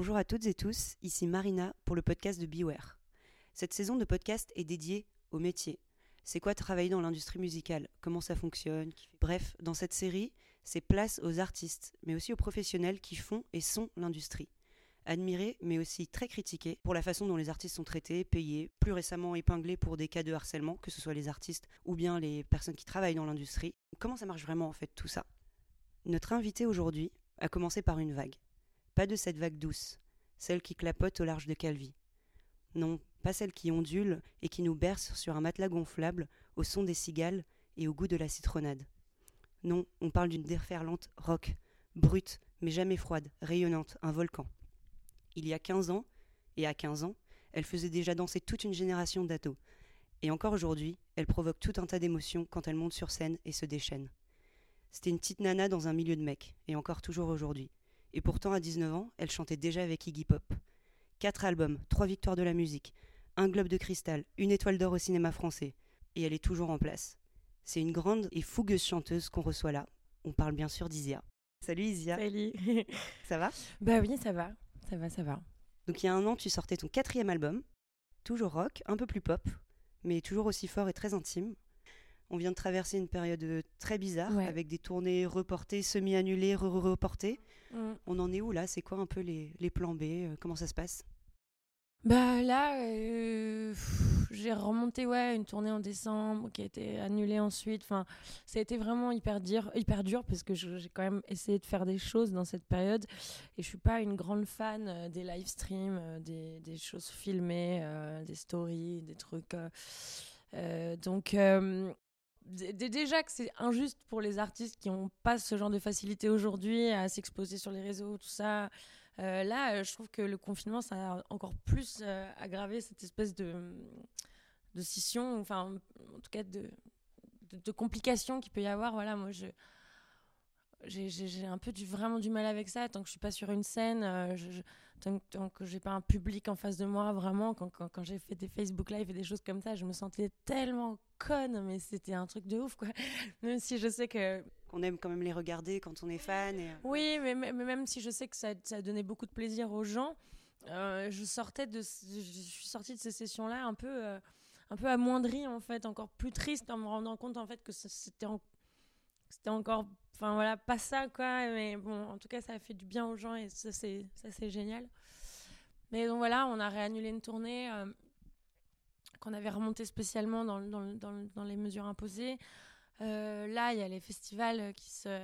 Bonjour à toutes et tous, ici Marina pour le podcast de Beware. Cette saison de podcast est dédiée au métier. C'est quoi travailler dans l'industrie musicale? Comment ça fonctionne? Bref, dans cette série, c'est place aux artistes, mais aussi aux professionnels qui font et sont l'industrie. Admirés, mais aussi très critiqués pour la façon dont les artistes sont traités, payés, plus récemment épinglés pour des cas de harcèlement, que ce soit les artistes ou bien les personnes qui travaillent dans l'industrie. Comment ça marche vraiment en fait tout ça? Notre invité aujourd'hui a commencé par une vague. Pas de cette vague douce, celle qui clapote au large de Calvi. Non, pas celle qui ondule et qui nous berce sur un matelas gonflable au son des cigales et au goût de la citronnade. Non, on parle d'une déferlante rock, brute, mais jamais froide, rayonnante, un volcan. Il y a 15 ans, et à 15 ans, elle faisait déjà danser toute une génération d'ados. Et encore aujourd'hui, elle provoque tout un tas d'émotions quand elle monte sur scène et se déchaîne. C'était une petite nana dans un milieu de mecs, et encore toujours aujourd'hui. Et pourtant, à 19 ans, elle chantait déjà avec Iggy Pop. Quatre albums, trois victoires de la musique, un globe de cristal, une étoile d'or au cinéma français. Et elle est toujours en place. C'est une grande et fougueuse chanteuse qu'on reçoit là. On parle bien sûr d'Isia. Salut Isia. Salut. ça va? Bah oui, ça va. Ça va, ça va. Donc il y a un an, tu sortais ton quatrième album. Toujours rock, un peu plus pop, mais toujours aussi fort et très intime. On vient de traverser une période euh, très bizarre avec des tournées reportées, semi-annulées, re-reportées. Mm. On en est où là? C'est quoi un peu les, les plans B? Euh, Comment ça se passe? Bah là, euh, j'ai remonté ouais une tournée en décembre qui a été annulée ensuite. Enfin, ça a été vraiment hyper dur, hyper dur parce que j'ai quand même essayé de faire des choses dans cette période et je suis pas une grande fan des live streams, des, des, choses filmées, des stories, des trucs. donc déjà que c'est injuste pour les artistes qui n'ont pas ce genre de facilité aujourd'hui à s'exposer sur les réseaux, tout ça. Euh, là, euh, je trouve que le confinement, ça a encore plus euh, aggravé cette espèce de, de scission, enfin, en tout cas, de, de, complications qu'il peut y avoir. Voilà, moi, je j'ai un peu vraiment du mal avec ça tant que je suis pas sur une scène tant, tant, que j'ai pas un public en face de moi vraiment quand, quand, quand j'ai fait des Facebook Live et des choses comme ça je me sentais tellement conne mais c'était un truc de ouf quoi même si je sais que qu'on aime quand même les regarder quand on est fan. Et... Euh, oui, mais, mais, même si je sais que ça, ça donnait beaucoup de plaisir aux gens, euh, je sortais de, je suis sortie de ces sessions-là un peu, euh, un peu amoindrie en fait, encore plus triste en me rendant compte en fait que c'était, c'était encore, enfin voilà, pas ça quoi. Mais bon, en tout cas, ça a fait du bien aux gens et ça c'est, ça c'est génial. Mais donc voilà, on a réannulé une tournée qu'on avait remontée spécialement dans, dans, dans, les mesures imposées. Euh, là, il y a les festivals qui se,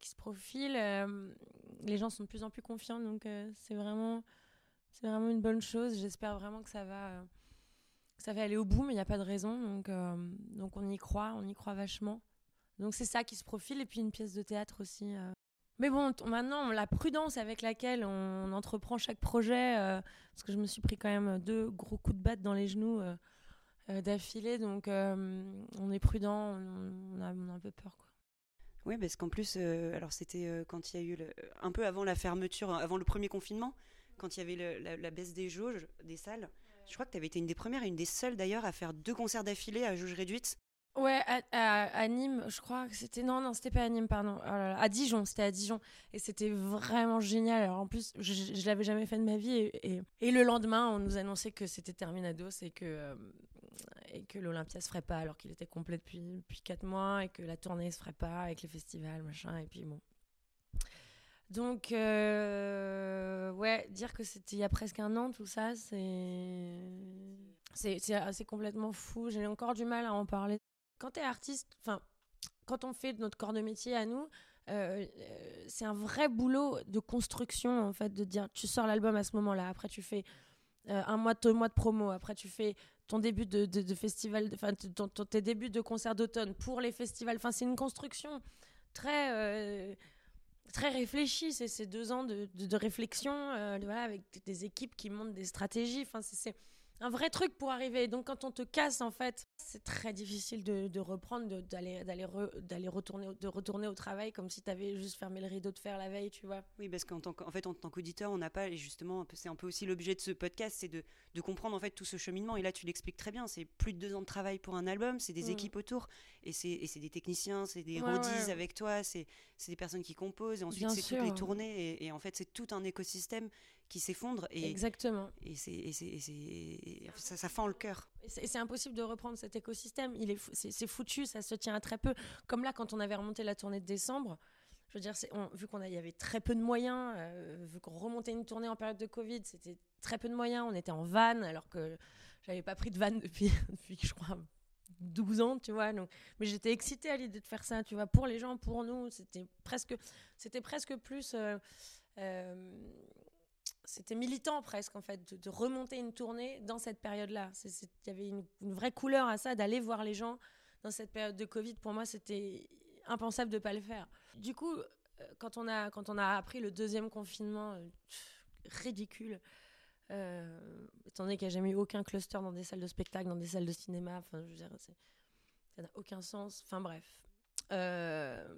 qui se profilent. Euh, les gens sont de plus en plus confiants, donc euh, c'est vraiment, c'est vraiment une bonne chose. J'espère vraiment que ça va, ça va aller au bout, mais il n'y a pas de raison. Donc, donc on y croit, on y croit vachement. Donc c'est ça qui se profile, et puis une pièce de théâtre aussi. Mais bon, maintenant, la prudence avec laquelle on entreprend chaque projet, parce que je me suis pris quand même deux gros coups de batte dans les genoux euh, d'affilée. Donc, euh, on est prudent, on, a, un peu peur. Quoi. Oui, parce qu'en plus, euh, alors c'était quand il y a eu un peu avant la fermeture, avant le premier confinement, quand il y avait la, baisse des jauges des salles. Je crois que tu avais été une des premières et une des seules d'ailleurs à faire deux concerts d'affilée à jauge réduite. Ouais, à, Nîmes, je crois que c'était. Non, non, c'était pas à Nîmes, pardon. Oh à Dijon, c'était à Dijon. Et c'était vraiment génial. Alors en plus, je, je, l'avais jamais fait de ma vie. Et, et, le lendemain, on nous annonçait que c'était Terminados et que, et que l'Olympia se ferait pas alors qu'il était complet depuis, depuis 4 mois et que la tournée se ferait pas avec les festivals, machin. Et puis bon. Donc, euh, ouais, dire que c'était il y a presque un an, tout ça, c'est. C'est complètement fou. J'ai encore du mal à en parler. Quand tu es artiste, enfin, quand on fait notre corps de métier à nous, euh, euh, c'est un vrai boulot de construction, en fait, de dire tu sors l'album à ce moment-là, après tu fais un mois de, mois de promo, après tu fais ton début de, festival, enfin tes débuts de concert d'automne pour les festivals. Enfin, c'est une construction très euh, très réfléchie. C'est ces deux ans de, de réflexion, euh, voilà, avec des équipes qui montent des stratégies. Enfin, c'est un vrai truc pour arriver. Donc quand on te casse, en fait, c'est très difficile de, de reprendre, d'aller d'aller retourner de retourner au travail comme si tu avais juste fermé le rideau de fer la veille, tu vois. Oui, parce qu'en tant fait en tant qu'auditeur, on n'a pas et justement c'est un peu aussi l'objet de ce podcast, c'est de, de, comprendre en fait tout ce cheminement. Et là, tu l'expliques très bien. C'est plus de deux ans de travail pour un album, c'est des mm. équipes autour et c'est des techniciens, c'est des ouais, avec toi, c'est des personnes qui composent et ensuite c'est toutes les tournées et, et en fait c'est tout un écosystème qui s'effondre. Et, Exactement. Et, c'est, ça, ça fend le cœur. Et c'est, impossible de reprendre cet écosystème. Il est, c'est, foutu, ça se tient à très peu. Comme là, quand on avait remonté la tournée de décembre, je veux dire, vu qu'on y avait très peu de moyens, euh, vu qu'on remontait une tournée en période de Covid, c'était très peu de moyens. On était en van, alors que j'avais pas pris de van depuis, depuis je crois, 12 ans, tu vois. Donc, mais j'étais excitée à l'idée de faire ça, tu vois, pour les gens, pour nous. C'était presque, c'était presque plus. Euh, euh, c'était militant presque en fait de, remonter une tournée dans cette période-là. Il y avait une, vraie couleur à ça d'aller voir les gens dans cette période de Covid. Pour moi, c'était impensable de pas le faire. Du coup, euh, quand on a quand on a appris le deuxième confinement ridicule, euh, étant donné qu'il n'y a jamais eu aucun cluster dans des salles de spectacle, dans des salles de cinéma, enfin, je veux dire, ça n'a aucun sens. Enfin, bref. Euh,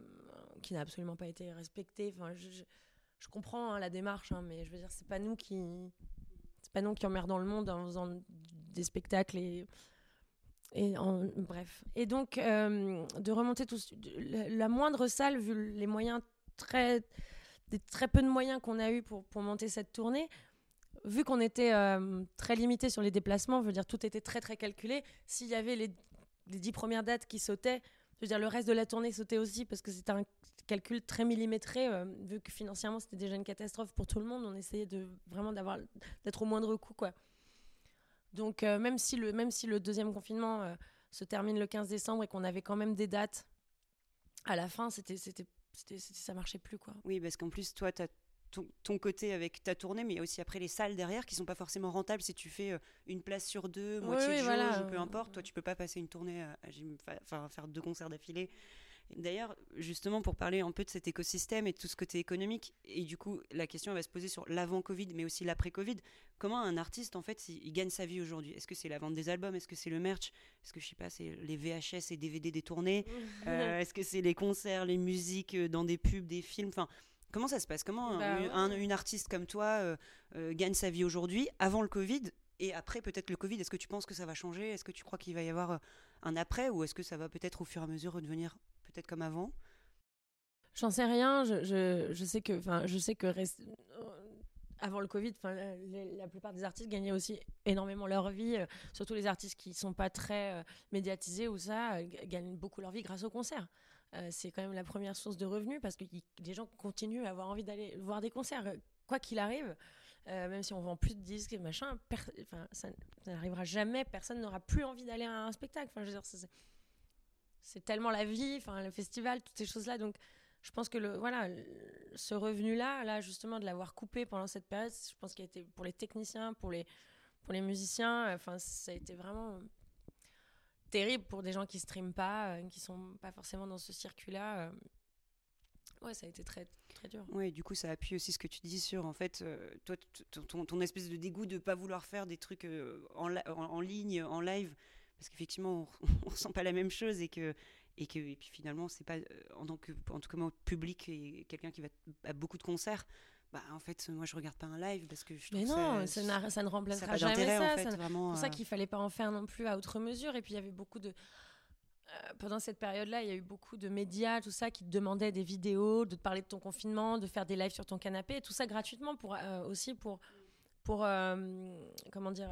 qui n'a absolument pas été respecté. Comprends hein, la démarche, hein, mais je veux dire, c'est pas nous qui. C'est pas nous qui emmerdons le monde en faisant des spectacles et. Et bref. Et donc, euh, de remonter tout. La, moindre salle, vu les moyens très. très peu de moyens qu'on a eu pour, pour monter cette tournée, vu qu'on était euh, très limité sur les déplacements, je dire, tout était très très calculé. S'il y avait les, dix premières dates qui sautaient, je veux dire, le reste de la tournée sautait aussi parce que c'était un calcul très millimétré. Euh, vu que financièrement c'était déjà une catastrophe pour tout le monde, on essayait de vraiment d'avoir d'être au moindre coût, quoi. Donc euh, même si le même si le deuxième confinement se termine le 15 décembre et qu'on avait quand même des dates à la fin, c'était c'était ça marchait plus quoi. Oui, parce qu'en plus toi tu as ton, côté avec ta tournée, mais il y a aussi après les salles derrière qui sont pas forcément rentables si tu fais euh, une place sur deux, moitié de jauge, peu importe. Toi, tu peux pas passer une tournée, enfin faire deux concerts d'affilée. D'ailleurs, justement, pour parler un peu de cet écosystème et de tout ce côté économique, et du coup, la question va se poser sur l'avant-Covid, mais aussi l'après-Covid. Comment un artiste, en fait, il, gagne sa vie aujourd'hui? Est-ce que c'est la vente des albums? Est-ce que c'est le merch? Est-ce que, je sais pas, c'est les VHS et DVD des tournées euh, Est-ce que c'est les concerts, les musiques euh, dans des pubs, des films? Enfin, Comment ça se passe? Comment bah une artiste comme toi euh, euh, gagne sa vie aujourd'hui, avant le Covid et après peut-être le Covid? Est-ce que tu penses que ça va changer? Est-ce que tu crois qu'il va y avoir un après ou est-ce que ça va peut-être au fur et à mesure redevenir peut-être comme avant? J'en sais rien. Je, sais que, enfin, je sais que avant le Covid, la plupart des artistes gagnaient aussi énormément leur vie, surtout les artistes qui sont pas très médiatisés ou ça, gagnent beaucoup leur vie grâce aux concerts. Euh, c'est quand même la première source de revenus parce que les gens continuent à avoir envie d'aller voir des concerts, euh, quoi qu'il arrive. Euh, même si on vend plus de disques et machin, ça, n'arrivera jamais, personne n'aura plus envie d'aller à un spectacle. Enfin, c'est tellement la vie, enfin, le festival, toutes ces choses-là. Donc, je pense que le, voilà, ce revenu-là, là, justement, de l'avoir coupé pendant cette période, je pense qu'il a été pour les techniciens, pour les, pour les musiciens, enfin, ça a été vraiment terrible pour des gens qui streament pas, euh, qui sont pas forcément dans ce circuit-là. Euh. Ouais, ça a été très, très dur. Ouais, du coup, ça appuie aussi ce que tu dis sur, en fait, euh, toi, ton, ton, espèce de dégoût de pas vouloir faire des trucs en, en, ligne, en live, parce qu'effectivement, on, ressent pas la même chose et que, et que, et puis finalement, c'est pas, en tant que, en tout cas, moi, public et quelqu'un qui va à beaucoup de concerts, bah, en fait, moi, je regarde pas un live parce que je trouve Mais non, ça, ça, ne remplacera jamais ça. c'est pour ça qu'il fallait pas en faire non plus à outre mesure. Et puis, il y avait beaucoup de. Euh, pendant cette période-là, il y a eu beaucoup de médias, tout ça, qui te demandaient des vidéos, de te parler de ton confinement, de faire des lives sur ton canapé, tout ça gratuitement pour euh, aussi pour pour euh, comment dire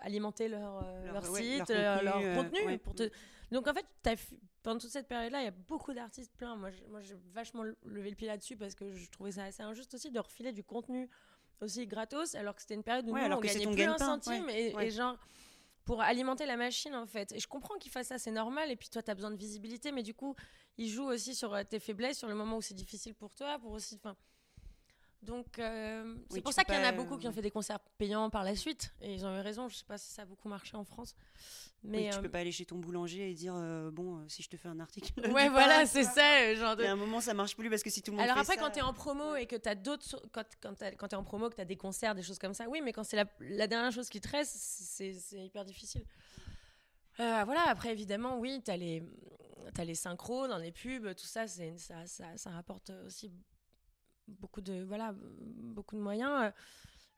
alimenter leur, leur, site, leur, contenu, pour te donc en fait, pendant toute cette période-là, il y a beaucoup d'artistes pleins. Moi, j'ai vachement levé le pied là-dessus parce que je trouvais ça assez injuste aussi de refiler du contenu aussi gratos, alors que c'était une période où nous, on gagnait plus un centime et, genre pour alimenter la machine en fait. Et je comprends qu'il fasse ça, c'est normal. Et puis toi, tu as besoin de visibilité, mais du coup, il joue aussi sur tes faiblesses, sur le moment où c'est difficile pour toi, pour aussi, enfin. Donc, euh, c'est pour ça qu'il y en a beaucoup qui ont fait des concerts payants par la suite. Et ils ont eu raison. Je sais pas si ça a beaucoup marché en France. Mais tu euh, peux pas aller chez ton boulanger et dire euh, bon euh, si je te fais un article. Ouais voilà c'est ça genre. De... à un moment ça marche plus parce que si tout le monde. Alors après quand tu es en promo et que tu as d'autres quand quand, quand tu es en promo que tu as des concerts des choses comme ça oui mais quand c'est la, la, dernière chose qui te reste c'est hyper difficile. voilà après évidemment oui tu as les as les synchros dans les pubs tout ça c'est ça, ça, ça rapporte aussi beaucoup de voilà beaucoup de moyens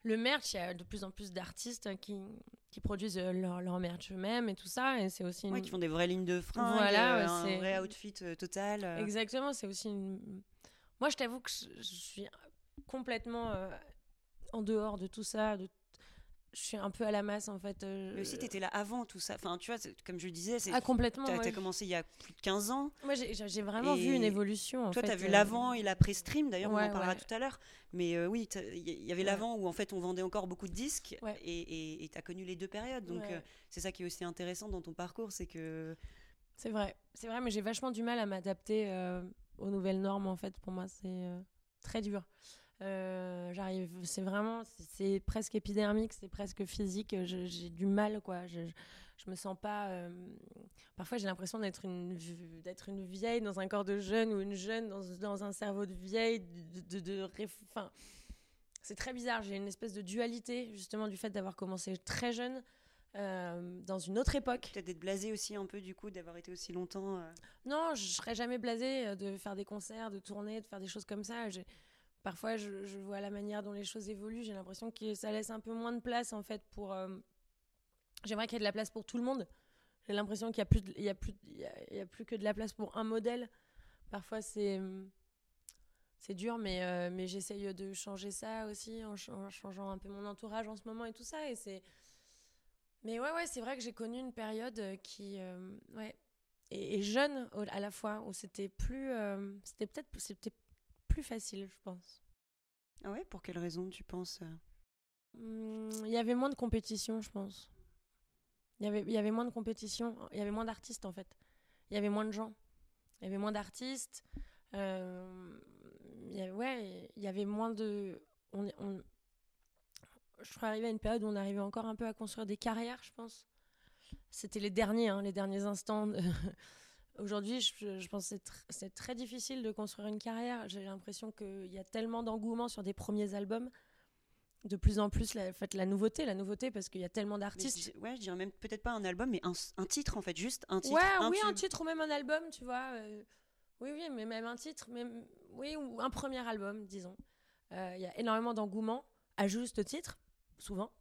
le merch, il y a de plus en plus d'artistes qui, qui produisent euh, leur, leur merch eux-mêmes et tout ça. Et c'est aussi. qui font des vraies lignes de fringues, voilà, euh, un vrai outfit euh, total. Exactement, c'est aussi une. Moi, je t'avoue que je, suis complètement en dehors de tout ça, de je suis un peu à la masse en fait. Euh, mais aussi, tu étais là avant tout ça. Enfin, tu vois, comme je le disais, c'est. Ah, complètement. Tu as, commencé il y a plus de 15 ans. Moi, j'ai vraiment vu une évolution. En toi, tu as vu l'avant et l'après-stream, d'ailleurs, on en parlera tout à l'heure. Mais euh, oui, il y, avait l'avant où en fait on vendait encore beaucoup de disques et tu as connu les deux périodes. Donc, euh, c'est ça qui est aussi intéressant dans ton parcours, c'est que. C'est vrai, c'est vrai, mais j'ai vachement du mal à m'adapter aux nouvelles normes en fait. Pour moi, c'est très dur. Euh, j'arrive, c'est vraiment, c'est presque épidermique, c'est presque physique. J'ai du mal, quoi. Je, je, me sens pas. Euh, parfois, j'ai l'impression d'être une, d'être une vieille dans un corps de jeune ou une jeune dans, dans un cerveau de vieille. De, de, enfin, c'est très bizarre. J'ai une espèce de dualité, justement, du fait d'avoir commencé très jeune. Euh, dans une autre époque. Peut-être d'être blasé aussi un peu du coup, d'avoir été aussi longtemps. Non, je serais jamais blasé de faire des concerts, de tourner, de faire des choses comme ça parfois je, vois la manière dont les choses évoluent, j'ai l'impression que ça laisse un peu moins de place en fait pour. Euh, j'aimerais qu'il y ait de la place pour tout le monde. J'ai l'impression qu'il n'y a, plus a, a, plus que de la place pour un modèle. Parfois c'est. C'est dur, mais, euh, mais j'essaye de changer ça aussi en, changeant un peu mon entourage en ce moment et tout ça. Et. Mais ouais, ouais, c'est vrai que j'ai connu une période qui. Euh, ouais. Et, jeune à la fois, où c'était plus. c'était peut-être. C'était plus facile, je pense. Ah ouais Pour quelle raison tu penses euh mmh, Il y avait moins de compétition, je pense. Il y avait, il y avait moins de compétition, il y avait moins d'artistes en fait. Il y avait moins de gens. Il y avait moins d'artistes. Euh, ouais, il y avait moins de. On, on, je suis arrivée à une période où on arrivait encore un peu à construire des carrières, je pense. C'était les derniers, hein, les derniers instants de, Aujourd'hui, je, pense que c'est très difficile de construire une carrière. J'ai l'impression qu'il y a tellement d'engouement sur des premiers albums. De plus en plus, la, fait, la nouveauté, la nouveauté, parce qu'il y a tellement d'artistes. Ouais, je dirais même peut-être pas un album, mais un, titre en fait, juste un titre. Ouais, oui, un titre ou même un album, tu vois. Euh, oui, oui, mais même un titre, même, oui, ou un premier album, disons. Euh, il y a énormément d'engouement, à juste titre, souvent.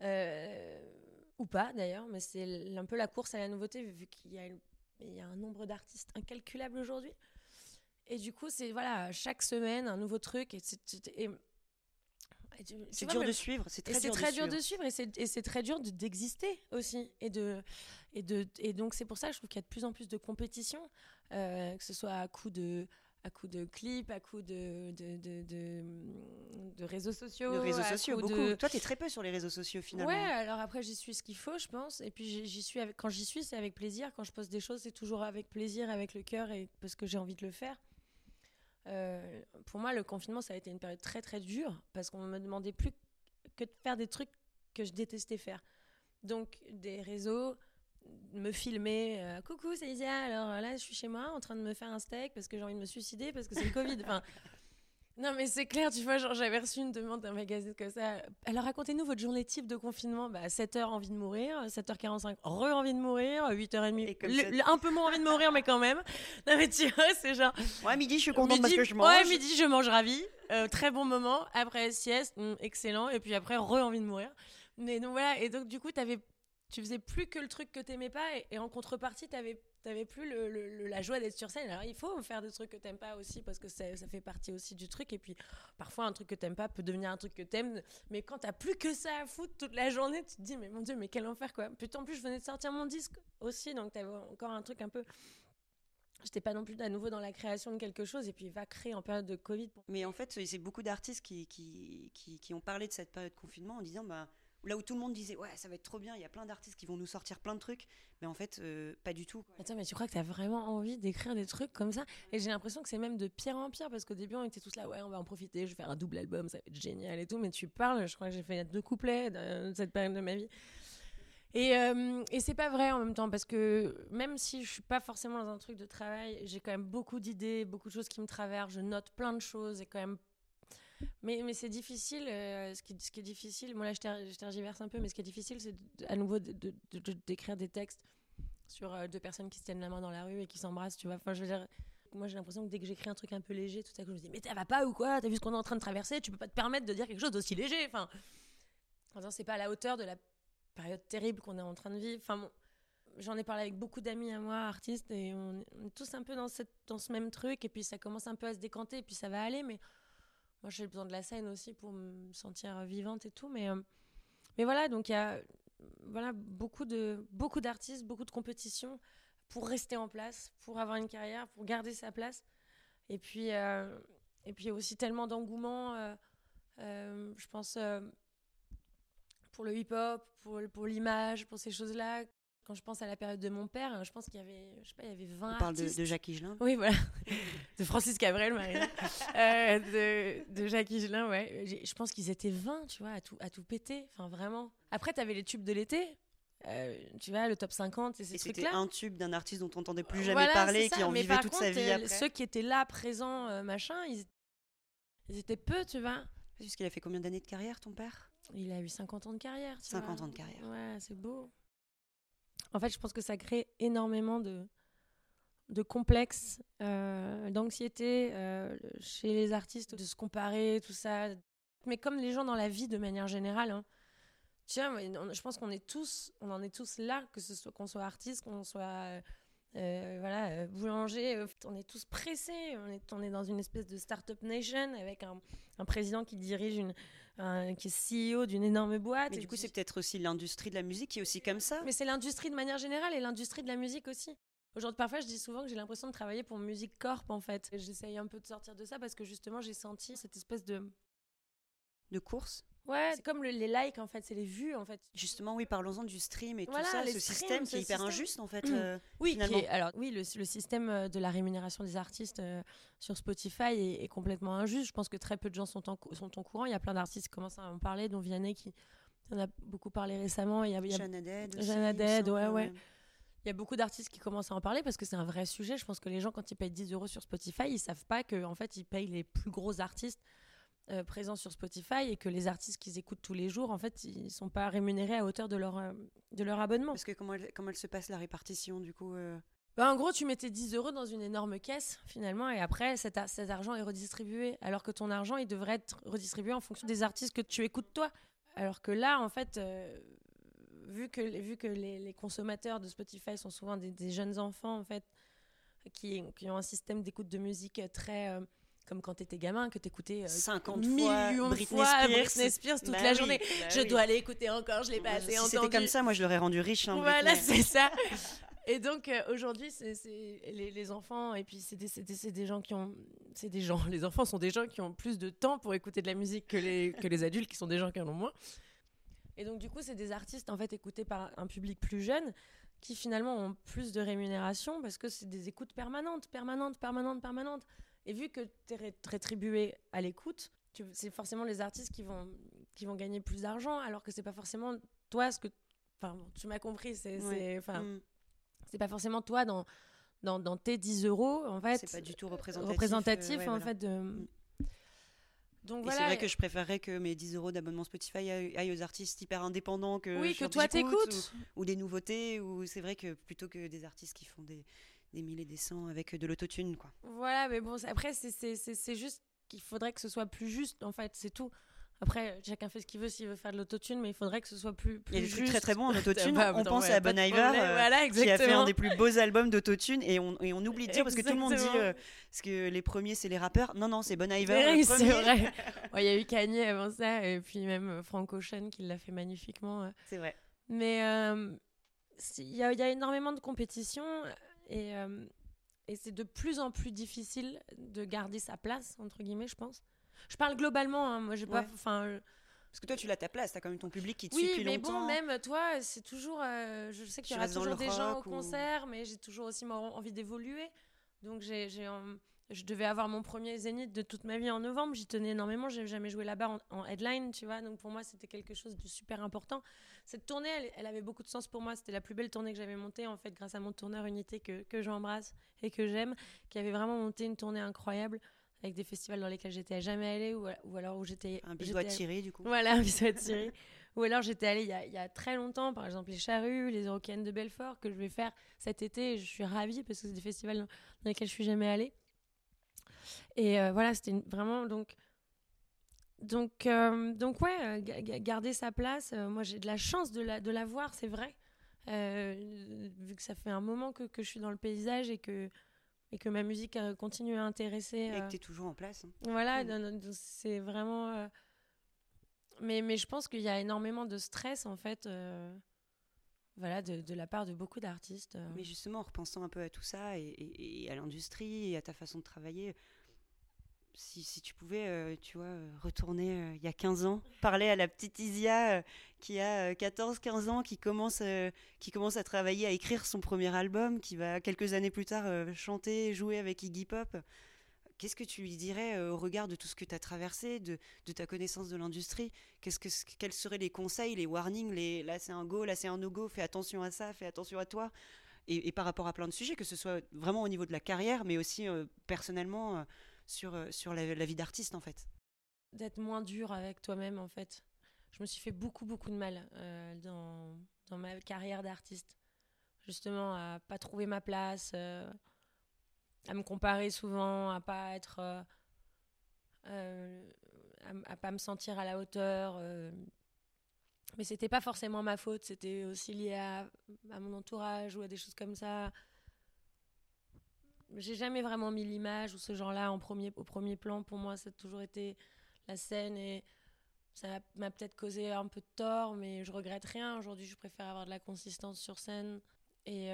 Euh, ou pas d'ailleurs, mais c'est un peu la course à la nouveauté, vu qu'il y a une il y a un nombre d'artistes incalculable aujourd'hui. Et du coup, c'est voilà, chaque semaine un nouveau truc. Et c'est dur de suivre, c'est très, dur, très dur de suivre. Et c'est très dur d'exister aussi. Et, de, et, de, et donc, c'est pour ça que je trouve qu'il y a de plus en plus de compétition, euh, que ce soit à coup de, à coup de clips, à coup de, de, de, de, réseaux sociaux. De réseaux sociaux, beaucoup. Toi, tu es très peu sur les réseaux sociaux finalement. Ouais, alors après, j'y suis ce qu'il faut, je pense. Et puis, j'y suis avec... quand j'y suis, c'est avec plaisir. Quand je poste des choses, c'est toujours avec plaisir, avec le cœur et parce que j'ai envie de le faire. Euh, pour moi, le confinement, ça a été une période très très dure parce qu'on me demandait plus que de faire des trucs que je détestais faire. Donc, des réseaux, me filmer. Euh, Coucou, c'est Isia. Alors là, je suis chez moi en train de me faire un steak parce que j'ai envie de me suicider parce que c'est le Covid. enfin, non, mais c'est clair, tu vois, genre j'avais reçu une demande d'un magazine comme ça. Alors racontez-nous votre journée type de confinement. Bah, 7h, envie de mourir. 7h45, re envie de mourir. 8h30, un peu moins envie de mourir, mais quand même. Non, mais tu vois, c'est genre. Ouais, midi, je suis contente parce que je mange. Ouais, midi, je mange ravi. Euh, très bon moment. Après, sieste, hmm, excellent. Et puis après, re envie de mourir. Mais donc voilà, et donc du coup, t'avais tu faisais plus que le truc que t'aimais pas et, en contrepartie t'avais t'avais plus le, la joie d'être sur scène. Alors il faut faire des trucs que t'aimes pas aussi parce que ça, ça, fait partie aussi du truc. Et puis parfois un truc que t'aimes pas peut devenir un truc que t'aimes. Mais quand t'as plus que ça à foutre toute la journée tu te dis mais mon dieu mais quel enfer quoi. Putain en plus je venais de sortir mon disque aussi donc t'avais encore un truc un peu J'étais pas non plus à nouveau dans la création de quelque chose et puis va créer en période de Covid. Mais en fait, c'est beaucoup d'artistes qui, qui, qui, qui, ont parlé de cette période de confinement en disant bah, là où tout le monde disait ouais ça va être trop bien, il y a plein d'artistes qui vont nous sortir plein de trucs, mais en fait euh, pas du tout. Mais tu crois que tu as vraiment envie d'écrire des trucs comme ça? Et j'ai l'impression que c'est même de pire en pire parce qu'au début on était tous là ouais on va en profiter, je vais faire un double album, ça va être génial et tout, mais tu parles, je crois que j'ai fait deux couplets de cette période de ma vie. Et, euh, et c'est pas vrai en même temps parce que même si je suis pas forcément dans un truc de travail, j'ai quand même beaucoup d'idées, beaucoup de choses qui me traversent, je note plein de choses et quand même mais, mais c'est difficile. Euh, ce, qui, ce, qui, est difficile, moi là je, tergiverse un peu, mais ce qui est difficile, c'est à nouveau d'écrire de, des textes sur euh, deux personnes qui se tiennent la main dans la rue et qui s'embrassent, tu vois. Enfin, je veux dire, moi j'ai l'impression que dès que j'écris un truc un peu léger, tout à coup je me dis, mais ça va pas ou quoi? T'as vu ce qu'on est en train de traverser? Tu peux pas te permettre de dire quelque chose d'aussi léger. Enfin, c'est pas à la hauteur de la période terrible qu'on est en train de vivre. Enfin, j'en ai parlé avec beaucoup d'amis à moi, artistes, et on, est tous un peu dans, cette, dans ce même truc, et puis ça commence un peu à se décanter, et puis ça va aller, mais moi j'ai besoin de la scène aussi pour me sentir vivante et tout. Mais, mais voilà, donc il y a voilà, beaucoup de beaucoup d'artistes, beaucoup de compétitions pour rester en place, pour avoir une carrière, pour garder sa place. Et puis, et puis aussi tellement d'engouement, je pense, pour le hip-hop, pour, pour l'image, pour ces choses-là, quand je pense à la période de mon père, je pense qu'il y avait, je sais pas, il y avait 20 On parle de, de, Jacques Higelin Oui, voilà. de Francis Cabrel, Marie. euh, de, de, Jacques Higelin, ouais. Je pense qu'ils étaient 20, tu vois, à tout, à tout péter. Enfin, vraiment. Après, tu avais les tubes de l'été. Euh, tu vois, le top 50 et ces trucs-là. C'était un tube d'un artiste dont on n'entendait plus jamais parler, qui en vivait toute sa vie euh, après. Ceux qui étaient là, présents, euh, machin, ils, ils, étaient peu, tu vois. Parce qu'il a fait combien d'années de carrière, ton père? Il a eu 50 ans de carrière. Tu 50 ans de carrière. Ouais, c'est beau. En fait, je pense que ça crée énormément de, de complexes, euh, d'anxiété euh, chez les artistes, de se comparer, tout ça. Mais comme les gens dans la vie de manière générale, hein. je pense qu'on est tous, on en est tous là, que ce soit qu'on soit artiste, qu'on soit euh, voilà boulanger, on est tous pressés. On est, on est dans une espèce de start-up nation avec un, un président qui dirige une, qui est CEO d'une énorme boîte. Mais du coup, c'est peut-être aussi l'industrie de la musique qui est aussi comme ça. Mais c'est l'industrie de manière générale et l'industrie de la musique aussi. Aujourd'hui, parfois, je dis souvent que j'ai l'impression de travailler pour Music Corp, en fait. J'essaye un peu de sortir de ça parce que justement, j'ai senti cette espèce de. De course Ouais, c'est comme les likes en fait, c'est les vues en fait. Justement, oui, parlons-en du stream et tout ça, ce système qui est hyper injuste en fait. Euh, oui, alors oui, le, système euh, de la rémunération des artistes euh, sur Spotify est, complètement injuste. Je pense que très peu de gens sont, en, sont au courant. Il y a plein d'artistes qui commencent à en parler, dont Vianney qui en a beaucoup parlé récemment. Il y a, il ouais, ouais. Il y a beaucoup d'artistes qui commencent à en parler parce que c'est un vrai sujet. Je pense que les gens, quand ils payent 10 euros sur Spotify, ils savent pas qu'en en fait, ils payent les plus gros artistes euh, présents sur Spotify et que les artistes qu'ils écoutent tous les jours, en fait, ils sont pas rémunérés à hauteur de leur, euh, de leur abonnement. Parce que comment elle, comment elle se passe la répartition du coup euh? Bah, En gros, tu mettais 10 euros dans une énorme caisse finalement et après, cet, cet, argent est redistribué. Alors que ton argent, il devrait être redistribué en fonction des artistes que tu écoutes toi. Alors que là, en fait, vu que, vu que les, les, consommateurs de Spotify sont souvent des, des, jeunes enfants, en fait, qui, qui ont un système d'écoute de musique très comme quand t'étais gamin, que t'écoutais 50 euh, millions de fois Britney Spears, toute bah la journée. Bah je dois aller écouter encore, je l'ai pas assez si C'était comme ça, moi je l'aurais rendu riche. Hein, voilà, c'est ça. Et donc euh, aujourd'hui, c'est les, les, enfants, et puis c'est des, des, des, gens qui ont. C'est des gens, les enfants sont des gens qui ont plus de temps pour écouter de la musique que les, que les adultes qui sont des gens qui en ont moins. Et donc du coup, c'est des artistes en fait écoutés par un public plus jeune qui finalement ont plus de rémunération parce que c'est des écoutes permanentes, permanentes, permanentes, permanentes. Et vu que tu es rétribué à l'écoute, c'est forcément les artistes qui vont, qui vont gagner plus d'argent, alors que c'est pas forcément toi ce que. Enfin, tu m'as compris, c'est enfin mm. c'est pas forcément toi dans, dans, dans, tes 10 euros, en fait. C'est pas du tout représentatif. Représentatif, euh, en fait, de. Mm. Donc, voilà. C'est vrai que je préférerais que mes 10 euros d'abonnement Spotify aillent aux artistes hyper indépendants que, oui, que toi t'écoutes. Ou, ou, des nouveautés, ou c'est vrai que plutôt que des artistes qui font des, des mille et des cents avec de l'autotune, quoi. Voilà, mais bon, après, c'est juste qu'il faudrait que ce soit plus juste, en fait, c'est tout. Après, chacun fait ce qu'il veut s'il veut faire de l'autotune, mais il faudrait que ce soit plus, plus Il y a des trucs très très bons en autotune. on pense à Bon Iver, euh, voilà, qui a fait un des plus beaux albums d'autotune, et on, et on oublie de dire, parce que tout le monde dit euh, parce que les premiers, c'est les rappeurs. Non, non, c'est Bon Iver. Oui, c'est vrai. Il y a eu Kanye avant ça, et puis même euh, Frank Ocean qui l'a fait magnifiquement. C'est vrai. Mais il y, a, y a énormément de compétition. Et, euh, et c'est de plus en plus difficile de garder sa place, entre guillemets, je pense. Je parle globalement, hein, moi, j'ai pas. Enfin. Parce que toi, tu l'as ta place, tu as quand même ton public qui te suit depuis longtemps. Oui, mais bon, même toi, c'est toujours. Euh, je sais qu'il y aura toujours des gens au concert, mais j'ai toujours aussi envie d'évoluer. Donc, j'ai je devais avoir mon premier zénith de toute ma vie en novembre. J'y tenais énormément. J'ai jamais joué là-bas en, headline, tu vois. Donc pour moi, c'était quelque chose de super important. Cette tournée, elle, avait beaucoup de sens pour moi. C'était la plus belle tournée que j'avais montée, en fait, grâce à mon tourneur Unité que, que j'embrasse et que j'aime, qui avait vraiment monté une tournée incroyable avec des festivals dans lesquels j'étais jamais allée ou, ou alors où j'étais. Un bisou à Thierry, du coup. Voilà, un bisou à Thierry. ou alors j'étais allée il y, a, il y, a, très longtemps, par exemple les Charrues, les Eurocaines de Belfort, que je vais faire cet été. Je suis ravie parce que c'est des festivals dans lesquels je suis jamais allée. Et euh, voilà, c'était vraiment donc. Donc, euh, donc ouais, euh, garder sa place. moi, j'ai de la chance de la, de la voir, c'est vrai. vu que ça fait un moment que, que, je suis dans le paysage et que, et que ma musique continue à intéresser. Et que tu es toujours en place. hein. voilà, Mm. donc c'est vraiment. Mais, mais je pense qu'il y a énormément de stress, en fait, voilà, de, la part de beaucoup d'artistes. euh. Mais justement, en repensant un peu à tout ça et, à l'industrie et à ta façon de travailler, si, si tu pouvais, euh, tu vois, retourner euh, il y a 15 ans, parler à la petite Isia qui a 14-15 ans, qui commence, qui commence à travailler, à écrire son premier album, qui va quelques années plus tard chanter jouer avec Iggy Pop, qu'est-ce que tu lui dirais euh, au regard de tout ce que tu as traversé, de, ta connaissance de l'industrie? Quels seraient les conseils, les warnings, là c'est un go, là c'est un no-go, fais attention à ça, fais attention à toi et, par rapport à plein de sujets, que ce soit vraiment au niveau de la carrière, mais aussi euh, personnellement euh, sur, la, vie d'artiste en fait? D'être moins dur avec toi-même, en fait. Je me suis fait beaucoup, beaucoup de mal dans, dans ma carrière d'artiste. Justement, à pas trouver ma place, à me comparer souvent, à pas être. euh, euh, à, à pas me sentir à la hauteur. euh. Mais c'était pas forcément ma faute, c'était aussi lié à, mon entourage ou à des choses comme ça. J'ai jamais vraiment mis l'image ou ce genre-là en premier, au premier plan. Pour moi, ça a toujours été la scène et ça m'a peut-être causé un peu de tort, mais je regrette rien. Aujourd'hui, je préfère avoir de la consistance sur scène. Et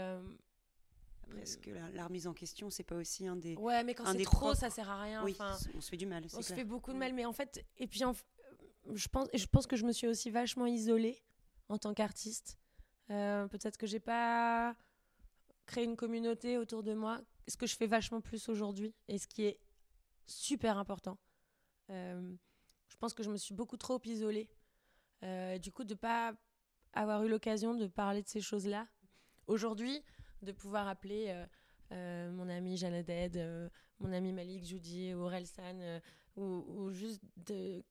Après, est-ce que la, la remise en question, c'est pas aussi un des. ouais, mais quand c'est trop, propres- ça sert à rien. oui, Enfin, on se fait du mal. on se fait beaucoup de mal, mais en fait, et puis en je pense, je pense que je me suis aussi vachement isolée en tant qu'artiste. Euh, Peut-être que j'ai pas créé une communauté autour de moi, ce que je fais vachement plus aujourd'hui et ce qui est super important. Euh, je pense que je me suis beaucoup trop isolée. Euh, du coup, de pas avoir eu l'occasion de parler de ces choses-là. Aujourd'hui, de pouvoir appeler euh, euh, mon ami Janaded, euh, mon ami Malik Joudi, Aurel San, ou, juste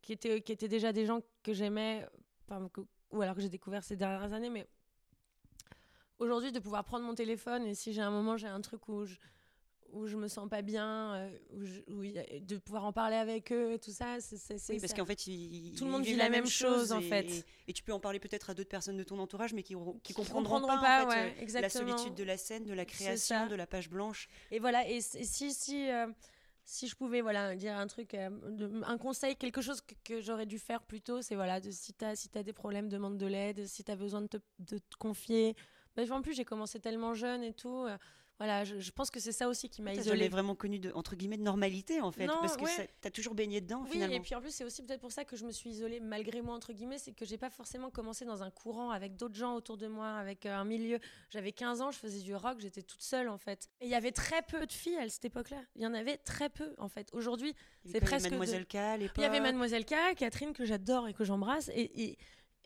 qui, étaient, qui étaient déjà des gens que j'aimais, ou alors que j'ai découvert ces dernières années, mais aujourd'hui de pouvoir prendre mon téléphone et si j'ai un moment, j'ai un truc où je, où je me sens pas bien, euh, où je- où il y a- de pouvoir en parler avec eux tout ça, c'est Oui, parce qu'en fait, Tout le monde vit la même chose, en et- fait. Et, et tu peux en parler peut-être à d'autres personnes de ton entourage, mais qui, qui Qui comprendront, comprendront pas, pas, en fait, ouais, euh, la solitude de la scène, de la création, de la page blanche. Et voilà, et, si, si, euh, si je pouvais voilà, dire un truc, euh, de- un conseil, quelque chose que, que j'aurais dû faire plus tôt, c'est voilà, de, si tu as, si as des problèmes, demande de l'aide, si tu as besoin de te, de te confier. Bah, en plus, j'ai commencé tellement jeune et tout. euh, voilà, je, je pense que c'est ça aussi qui m'a isolée. jamais vraiment connu de, entre guillemets de normalité en fait, Non, parce que ouais. ça- t'as toujours baigné dedans Oui, finalement. et puis en plus, c'est aussi peut-être pour ça que je me suis isolée malgré moi, entre guillemets, c'est que j'ai pas forcément commencé dans un courant avec d'autres gens autour de moi, avec euh, un milieu. J'avais 15 ans, je faisais du rock, j'étais toute seule en fait. Et il y avait très peu de filles à cette époque-là. Il y en avait très peu en fait. Aujourd'hui, c'est presque de- Mademoiselle K à l'époque. il y avait Mademoiselle K, Catherine que j'adore et que j'embrasse et, et,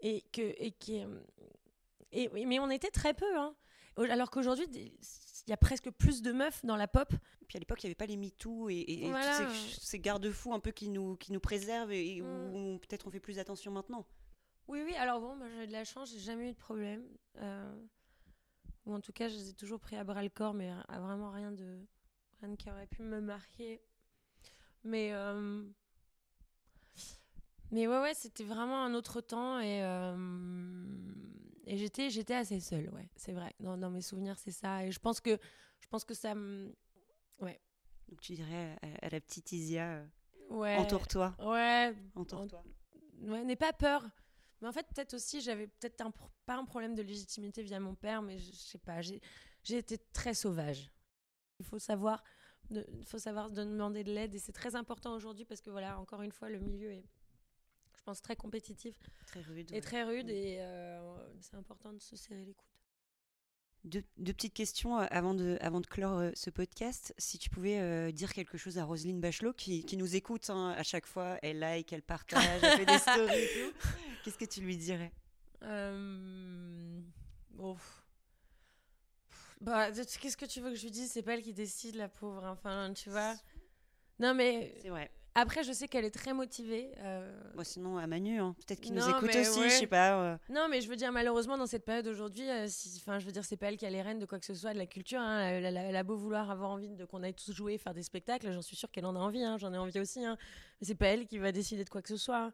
et que et qui est- et oui, mais on était très peu hein. Alors qu'aujourd'hui il y a presque plus de meufs dans la pop. Puis à l'époque, il n'y avait pas les MeToo et, et, et Voilà. tous ces, ces garde-fous un peu qui nous, qui nous préservent et, et Mm. où peut-être on fait plus attention maintenant. Oui oui, alors bon, moi j'ai de la chance, j'ai jamais eu de problème. Euh, ou en tout cas, je les ai toujours pris à bras le corps mais à vraiment rien de rien qui aurait pu me marquer. Mais euh, mais ouais ouais, c'était vraiment un autre temps et euh, et j'étais j'étais assez seule, ouais, c'est vrai. Dans, dans mes souvenirs, c'est ça et je pense que je pense que ça me Donc tu dirais à, à la petite Isia, euh, ouais entoure-toi, ouais entoure-toi. ouais, n'aie pas peur. Mais en fait, peut-être aussi, j'avais peut-être un pas un problème de légitimité via mon père, mais je, je sais pas, j'ai j'ai été très sauvage. Il faut savoir, de, il faut savoir de demander de l'aide et c'est très important aujourd'hui parce que voilà, encore une fois, le milieu est, je pense, très compétitif Très rude. et ouais. très rude et euh, c'est important de se serrer les coudes. Deux, deux petites questions euh, avant de, avant de clore euh, ce podcast. Si tu pouvais euh, dire quelque chose à Roselyne Bachelot, qui, qui nous écoute hein, à chaque fois, elle like, elle partage, elle fait des stories et tout, qu'est-ce que tu lui dirais? Euh... Pff, Bah, qu'est-ce que tu veux que je lui dise? C'est pas elle qui décide, la pauvre. Enfin, tu vois. Non, mais C'est vrai. Après, je sais qu'elle est très motivée. euh, Moi, sinon, à Manu, hein, peut-être qu'il nous écoute aussi, ouais. je sais pas. euh, Non, mais je veux dire, malheureusement, dans cette période aujourd'hui, euh, si- enfin, je veux dire, c'est pas elle qui a les rênes de quoi que ce soit de la culture. hein. Elle, elle a- elle a beau vouloir avoir envie de qu'on aille tous jouer, faire des spectacles. J'en suis sûre qu'elle en a envie. hein, J'en ai envie aussi. hein. Mais c'est pas elle qui va décider de quoi que ce soit.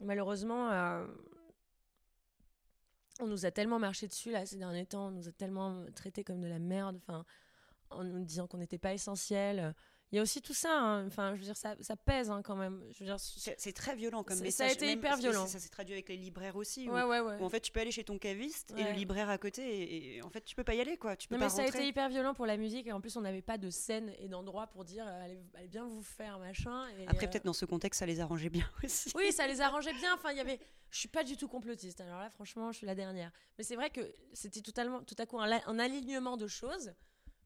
Malheureusement, euh, on nous a tellement marché dessus là ces derniers temps. On nous a tellement traités comme de la merde. Enfin, en nous disant qu'on n'était pas essentiel. Il y a aussi tout ça, hein. enfin, je veux dire, ça, ça pèse hein, quand même. Je veux dire, C'est très violent comme message. ça a été même- hyper violent. Ça, s'est traduit avec les libraires aussi. où- ouais, ouais, ouais. où en fait, tu peux aller chez ton caviste et le libraire à côté, et, et en fait, tu peux pas y aller, quoi. Tu peux Non, pas mais ça a été hyper violent pour la musique et en plus on n'avait pas de scène et d'endroit pour dire euh, allez, allez bien vous faire machin. Et, Après, euh, peut-être dans ce contexte, ça les arrangeait bien aussi. Oui, ça les arrangeait bien. Enfin, il y avait. Je suis pas du tout complotiste. Alors là, franchement, je suis la dernière. Mais c'est vrai que c'était totalement, tout à coup, un alignement de choses.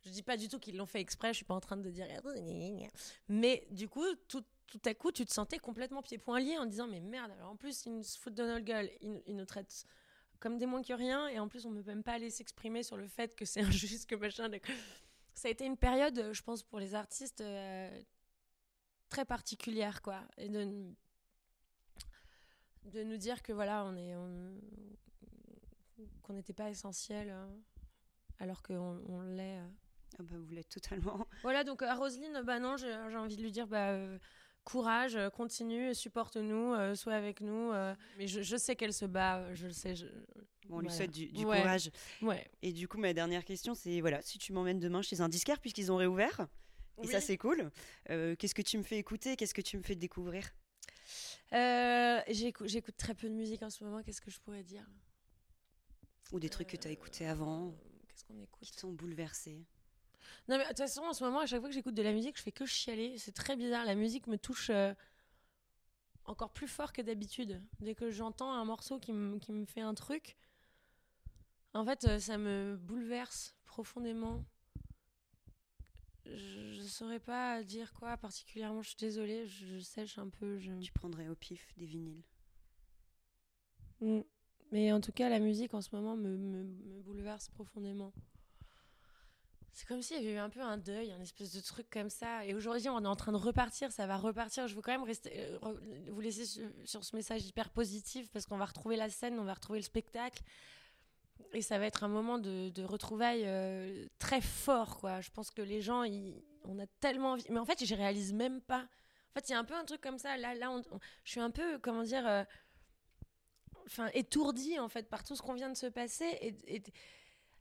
Je dis pas du tout qu'ils l'ont fait exprès. Je suis pas en train de dire. Mais du coup, tout, tout à coup, tu te sentais complètement pieds-poings liés en disant mais merde. Alors en plus, ils nous foutent de notre gueule. Ils, ils nous traitent comme des moins que rien. Et en plus, on ne peut même pas aller s'exprimer sur le fait que c'est injuste, que machin. Ça a été une période, je pense, pour les artistes euh, très particulière, quoi. Et de de nous dire que voilà on est on- qu'on n'était pas essentiel euh, alors qu'on on l'est euh. Ah bah, vous l'êtes totalement. voilà donc à Roselyne bah non j'ai envie de lui dire bah euh, courage euh, continue supporte-nous euh, sois avec nous euh. mais je, je sais qu'elle se bat euh, je le sais je... Bon, on lui Voilà. souhaite du, du Ouais. courage. ouais Et du coup, ma dernière question, c'est voilà, si tu m'emmènes demain chez un disquaire, puisqu'ils ont réouvert, et ça c'est cool, euh, qu'est-ce que tu me fais écouter Qu'est-ce que tu me fais découvrir? Euh, j'écoute très peu de musique en ce moment qu'est-ce que je pourrais dire? Ou des trucs que tu as écoutés avant, Euh, qu'est-ce qu'on écoute? Qui t'ont bouleversé Non, mais de toute façon, en ce moment, à chaque fois que j'écoute de la musique, je fais que chialer. C'est très bizarre. La musique me touche euh, encore plus fort que d'habitude. Dès que j'entends un morceau qui me qui me fait un truc, en fait, euh, ça me bouleverse profondément. Je ne saurais pas dire quoi particulièrement. Je suis désolée, je, je sèche un peu. Je... Tu prendrais au pif des vinyles. Mm. Mais en tout cas, la musique en ce moment me, me, me bouleverse profondément. C'est comme s'il y avait eu un peu un deuil, un espèce de truc comme ça. Et aujourd'hui, on est en train de repartir, ça va repartir. Je veux quand même rester, euh, vous laisser sur, ce message hyper positif parce qu'on va retrouver la scène, on va retrouver le spectacle. Et ça va être un moment de, de retrouvailles euh, très fort, quoi. Je pense que les gens, on a tellement envie. Mais en fait, je réalise même pas. En fait, il y a un peu un truc comme ça. Là, là je suis un peu, comment dire, euh, enfin, étourdie, en fait, par tout ce qu'on vient de se passer. Et-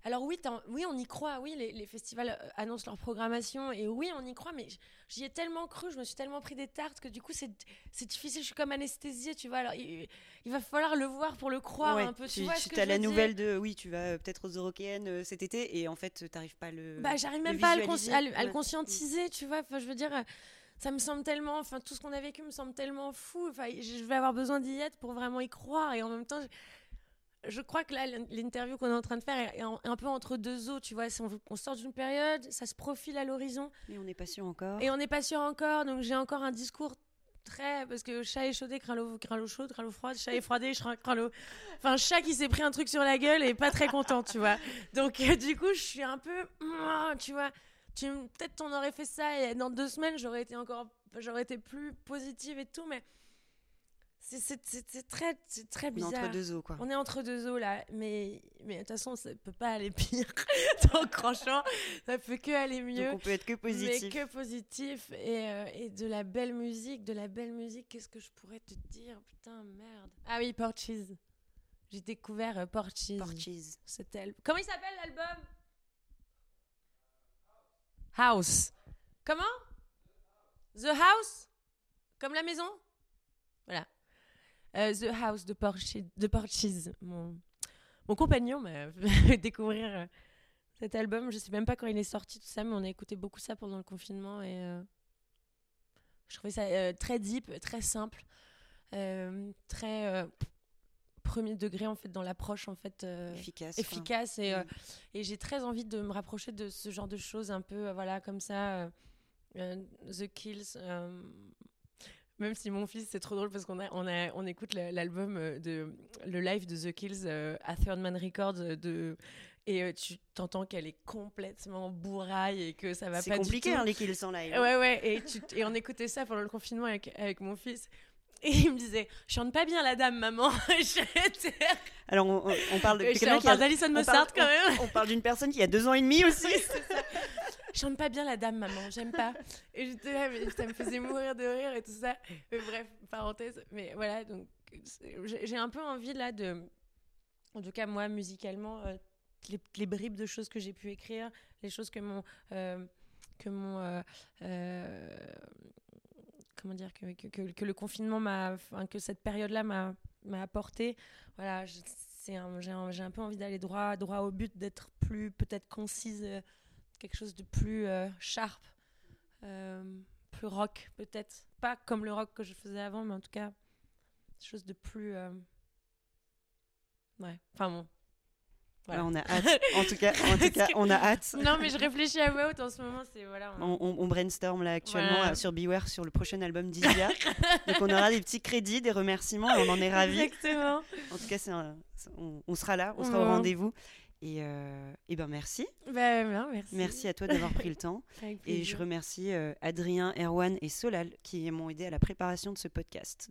alors oui, oui, on y croit. Oui, les, les festivals euh, annoncent leur programmation. Et oui, on y croit. Mais j'y ai tellement cru, je me suis tellement pris des tartes que du coup, c'est difficile. Je suis comme anesthésiée, tu vois. Alors, il, il va falloir le voir pour le croire Ouais, un peu. Tu, tu vois que as la nouvelle de oui, tu vas euh, peut-être aux Eurokéennes euh, cet été, et en fait, tu n'arrives pas à le. Bah, j'arrive même pas à le, à le- à le Ouais. conscientiser, tu vois. Enfin, je veux dire, ça me semble tellement. Enfin, tout ce qu'on a vécu me semble tellement fou. Enfin, je je vais avoir besoin d'y être pour vraiment y croire. Et en même temps, je, crois que là, l'in- l'interview qu'on est en train de faire est, un, peu entre deux eaux, tu vois. On, on sort d'une période, ça se profile à l'horizon. Mais on n'est pas sûr encore. Et on n'est pas sûr encore. Donc, j'ai encore un discours très. Parce que chat échaudé, craint l'eau craint l'eau chaude, craint l'eau froide. Chat effroidé, craint l'eau. Enfin, chat qui s'est pris un truc sur la gueule et pas très content, tu vois. Donc, euh, du coup, je suis un peu. Tu vois. Tu Peut-être on aurait fait ça et dans deux semaines, j'aurais été encore. J'aurais été plus positive et tout, mais. C'est très, très On est bizarre. entre deux eaux, quoi. On est entre deux eaux là, mais mais de toute façon ça peut pas aller pire. Donc franchement, ça peut que aller mieux. Donc on peut être que positif. Mais que positif et, euh, et de la belle musique, de la belle musique. Qu'est-ce que je pourrais te dire? Putain merde. Ah oui, Porches. J'ai découvert euh, Porches. Porches. C'était comment il s'appelle l'album? House. Comment? The House? Comme la maison? Voilà. Euh, The House de Porches. De Porches. Mon, mon compagnon m'a fait découvrir euh, cet album. Je sais même pas quand il est sorti, tout ça, mais on a écouté beaucoup ça pendant le confinement et euh, je trouvais ça euh, très deep, très simple, très premier degré en fait dans l'approche en fait. euh, Efficace. efficace et, euh, Mm. et j'ai très envie de me rapprocher de ce genre de choses un peu euh, voilà comme ça The Kills même si mon fils c'est trop drôle parce qu'on a on a on écoute la- l'album euh, de le live de The Kills euh, à Third Man Records euh, de et tu t'entends qu'elle est complètement bourraille et que ça va C'est pas compliqué, du tout. hein, les kills sans live. Ouais, ouais, et, tu- et on écoutait ça pendant le confinement avec, avec mon fils. Et il me disait, chante pas bien la dame, maman. Alors, on, parle de on parle d'Alison on Mossart parle- quand même. On parle d'une personne qui a deux ans et demi aussi. Oui, c'est. Chante pas bien la dame, maman, j'aime pas. Et j'étais là, mais ça me faisait mourir de rire et tout ça. Mais bref, parenthèse. Mais voilà, donc j'ai un peu envie là de. En tout cas, moi, musicalement, euh, les, les bribes de choses que j'ai pu écrire, les choses que mon euh, que mon euh, comment dire que, que, le confinement m'a que cette période là m'a m'a apporté voilà je- un- j'ai un, un peu envie d'aller droit droit au but d'être plus peut-être concise quelque chose de plus euh, sharp euh, plus rock peut-être pas comme le rock que je faisais avant mais en tout cas quelque chose de plus euh, ouais enfin bon Voilà. Ouais, on a hâte. En tout cas, en tout cas, on a hâte. non mais je réfléchis à voix haute en ce moment c'est voilà on- On, brainstorm là actuellement Voilà. euh, sur Beware sur le prochain album d'Isia. Donc on aura des petits crédits, des remerciements et on en est ravis. exactement En tout cas, un- on, on sera là, on sera au rendez-vous. Et, euh, et ben merci. bah, bien, merci Merci à toi d'avoir pris le temps. Et je remercie euh, Adrien, Erwan et Solal qui m'ont aidé à la préparation de ce podcast.